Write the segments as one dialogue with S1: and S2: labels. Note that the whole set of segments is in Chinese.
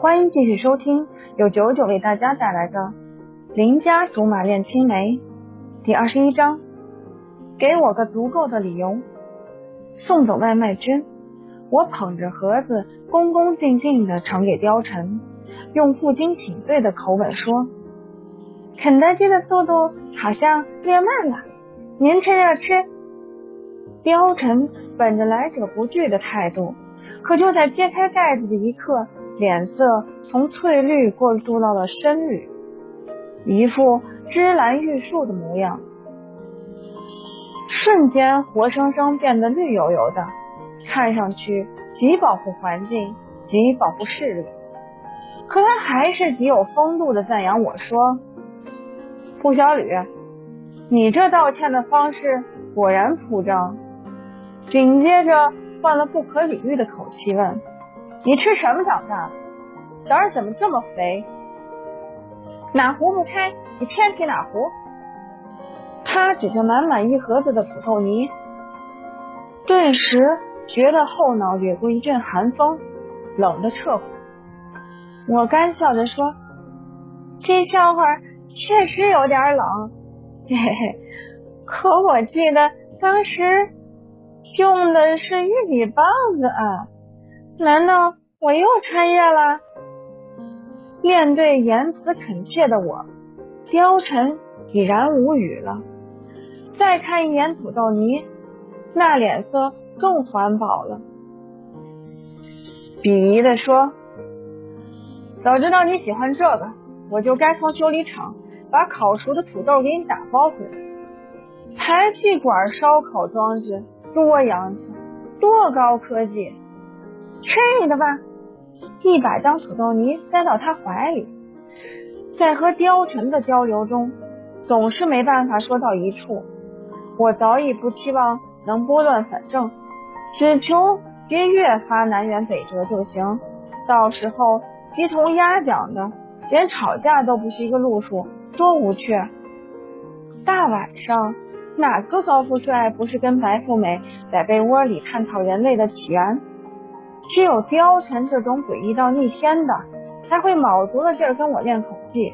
S1: 欢迎继续收听由九九为大家带来的《邻家竹马恋青梅》第二十一章。给我个足够的理由。送走外卖君，我捧着盒子，恭恭敬敬的呈给貂蝉，用负荆请罪的口吻说：“肯德基的速度好像变慢了，您趁热吃。”貂蝉本着来者不拒的态度。可就在揭开盖子的一刻，脸色从翠绿过渡到了深绿，一副芝兰玉树的模样，瞬间活生生变得绿油油的，看上去极保护环境，极保护视力。可他还是极有风度的赞扬我说：“顾小吕，你这道歉的方式果然铺张。”紧接着。换了不可理喻的口气问：“你吃什么长大？胆儿怎么这么肥？哪壶不开你偏提哪壶？”他指着满满一盒子的土豆泥，顿时觉得后脑掠过一阵寒风，冷的彻骨。我干笑着说：“这笑话确实有点冷，嘿嘿嘿。可我记得当时……”用的是玉米棒子啊？难道我又穿越了？面对言辞恳切的我，貂蝉已然无语了。再看一眼土豆泥，那脸色更环保了，鄙夷的说：“早知道你喜欢这个，我就该从修理厂把烤熟的土豆给你打包回来。排气管烧烤装置。”多洋气，多高科技！吃你的吧！一把将土豆泥塞到他怀里。在和貂蝉的交流中，总是没办法说到一处。我早已不期望能拨乱反正，只求别越发南辕北辙就行。到时候鸡同鸭讲的，连吵架都不是一个路数，多无趣！大晚上。哪个高富帅不是跟白富美在被窝里探讨人类的起源？只有貂蝉这种诡异到逆天的，才会卯足了劲跟我练口技。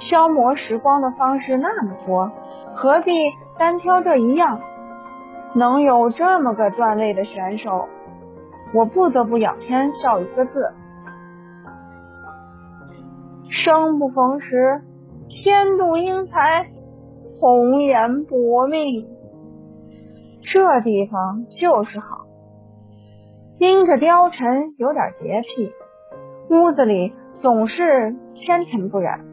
S1: 消磨时光的方式那么多，何必单挑这一样？能有这么个段位的选手，我不得不仰天笑一个字：生不逢时，天妒英才。红颜薄命，这地方就是好。这貂蝉有点洁癖，屋子里总是纤尘不染，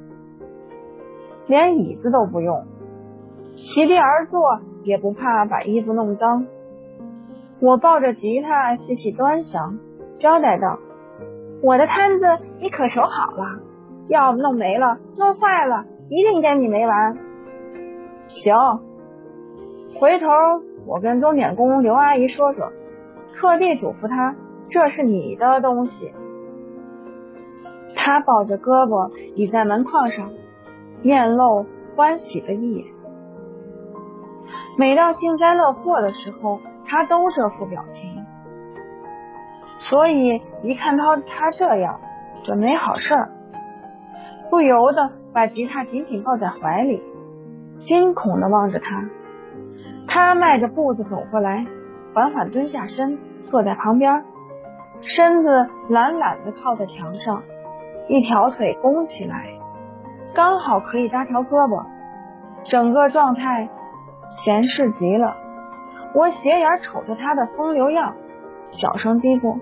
S1: 连椅子都不用，席地而坐也不怕把衣服弄脏。我抱着吉他细细端详，交代道：“我的摊子你可守好了，要弄没了、弄坏了，一定跟你没完。”行，回头我跟钟点工刘阿姨说说，特地嘱咐他，这是你的东西。他抱着胳膊倚在门框上，面露欢喜的意。每到幸灾乐祸的时候，他都这副表情，所以一看到他这样，准没好事，不由得把吉他紧紧抱在怀里。惊恐的望着他，他迈着步子走过来，缓缓蹲下身，坐在旁边，身子懒懒的靠在墙上，一条腿弓起来，刚好可以搭条胳膊，整个状态闲适极了。我斜眼瞅着他的风流样，小声嘀咕：“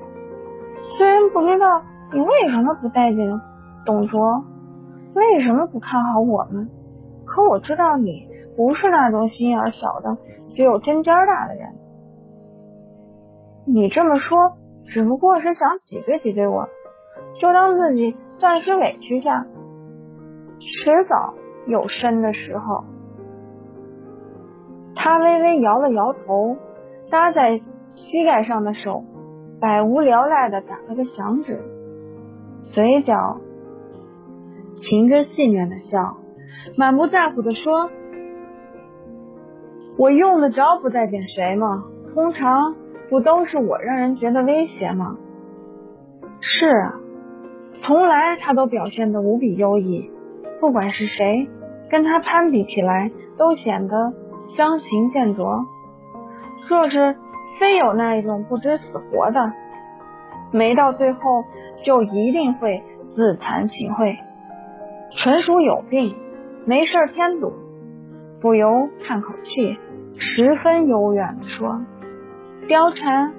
S1: 虽然不知道你为什么不待见董卓，为什么不看好我们。”可我知道你不是那种心眼小的、只有针尖大的人。你这么说，只不过是想挤兑挤兑我，就当自己暂时委屈下，迟早有伸的时候。他微微摇了摇头，搭在膝盖上的手百无聊赖的打了个响指，嘴角噙着戏谑的笑。满不在乎的说：“我用得着不待见谁吗？通常不都是我让人觉得威胁吗？”是啊，从来他都表现得无比优异，不管是谁跟他攀比起来，都显得相形见绌。若是非有那一种不知死活的，没到最后就一定会自惭形秽，纯属有病，没事添堵。不由叹口气，十分幽怨地说：“貂蝉，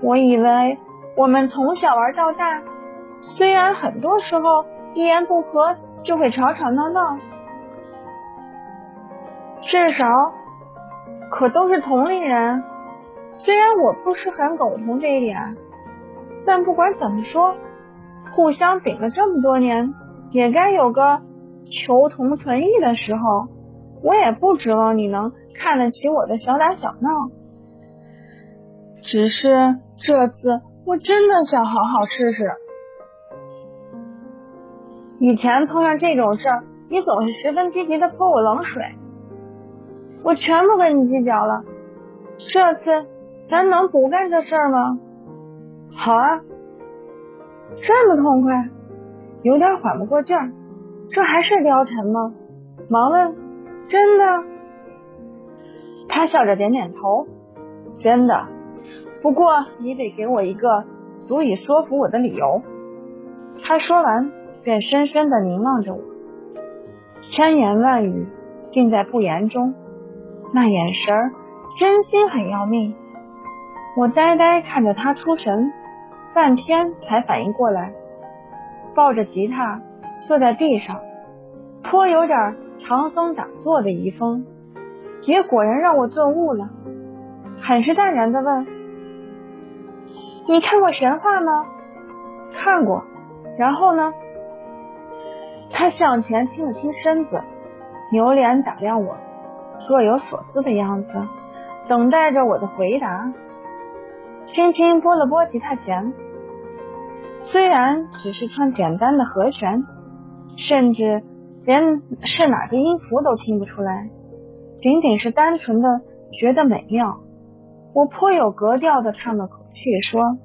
S1: 我以为我们从小玩到大，虽然很多时候一言不合就会吵吵闹闹，至少可都是同龄人。虽然我不是很苟同这一点，但不管怎么说，互相顶了这么多年，也该有个求同存异的时候。”我也不指望你能看得起我的小打小闹，只是这次我真的想好好试试。以前碰上这种事儿，你总是十分积极的泼我冷水，我全不跟你计较了。这次咱能不干这事儿吗？好啊，这么痛快，有点缓不过劲儿。这还是貂蝉吗？忙问。真的，他笑着点点头。真的，不过你得给我一个足以说服我的理由。他说完，便深深的凝望着我，千言万语尽在不言中。那眼神儿，真心很要命。我呆呆看着他出神，半天才反应过来，抱着吉他坐在地上，颇有点。唐僧打坐的遗风，也果然让我顿悟了，很是淡然的问：“你看过神话吗？”“看过。”然后呢？他向前倾了倾身子，扭脸打量我，若有所思的样子，等待着我的回答。轻轻拨了拨吉他弦，虽然只是串简单的和弦，甚至。连是哪个音符都听不出来，仅仅是单纯的觉得美妙。我颇有格调的叹了口气说：“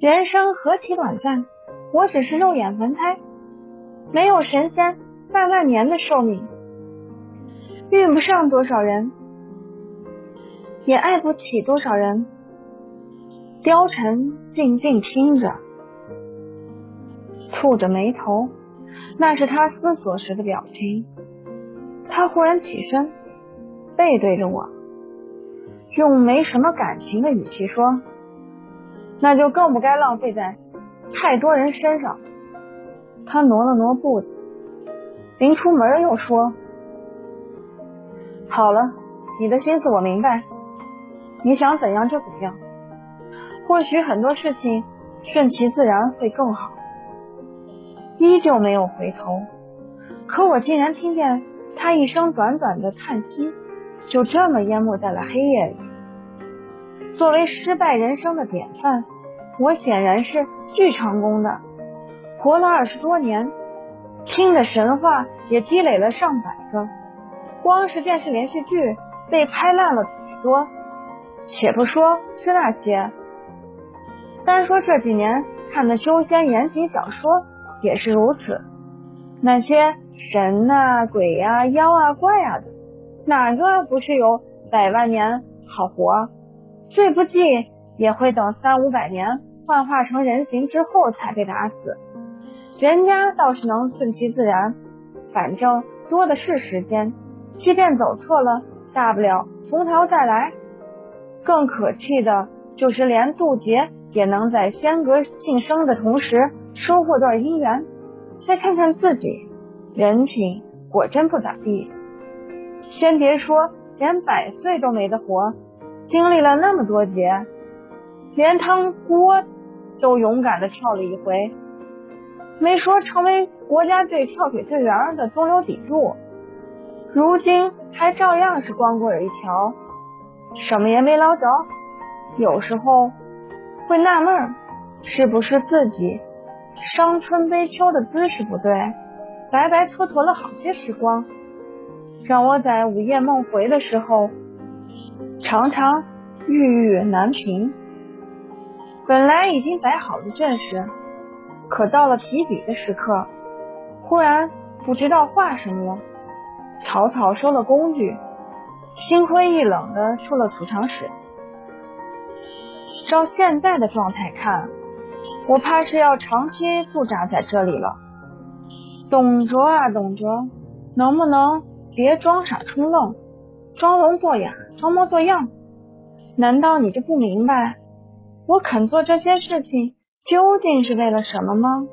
S1: 人生何其短暂，我只是肉眼凡胎，没有神仙万万年的寿命，遇不上多少人，也爱不起多少人。”貂蝉静静听着，蹙着眉头。那是他思索时的表情。他忽然起身，背对着我，用没什么感情的语气说：“那就更不该浪费在太多人身上。”他挪了挪步子，临出门又说：“好了，你的心思我明白，你想怎样就怎样。或许很多事情顺其自然会更好。”依旧没有回头，可我竟然听见他一声短短的叹息，就这么淹没在了黑夜里。作为失败人生的典范，我显然是巨成功的，活了二十多年，听的神话也积累了上百个，光是电视连续剧被拍烂了许多。且不说是那些，单说这几年看的修仙言情小说。也是如此，那些神啊、鬼呀、妖啊、怪啊的，哪个不是有百万年好活？最不济也会等三五百年幻化成人形之后才被打死。人家倒是能顺其自然，反正多的是时间，即便走错了，大不了从头再来。更可气的就是连渡劫也能在仙阁晋升的同时。收获段姻缘，再看看自己，人品果真不咋地。先别说连百岁都没得活，经历了那么多劫，连汤锅都勇敢的跳了一回，没说成为国家队跳水队员的中流砥柱，如今还照样是光棍一条，什么也没捞着。有时候会纳闷，是不是自己？伤春悲秋的姿势不对，白白蹉跎了好些时光，让我在午夜梦回的时候常常郁郁难平。本来已经摆好的阵势，可到了提笔的时刻，忽然不知道画什么了，草草收了工具，心灰意冷的出了储藏室。照现在的状态看，我怕是要长期驻扎在这里了。董卓啊，董卓，能不能别装傻充愣，装聋作哑，装模作样？难道你就不明白，我肯做这些事情究竟是为了什么吗？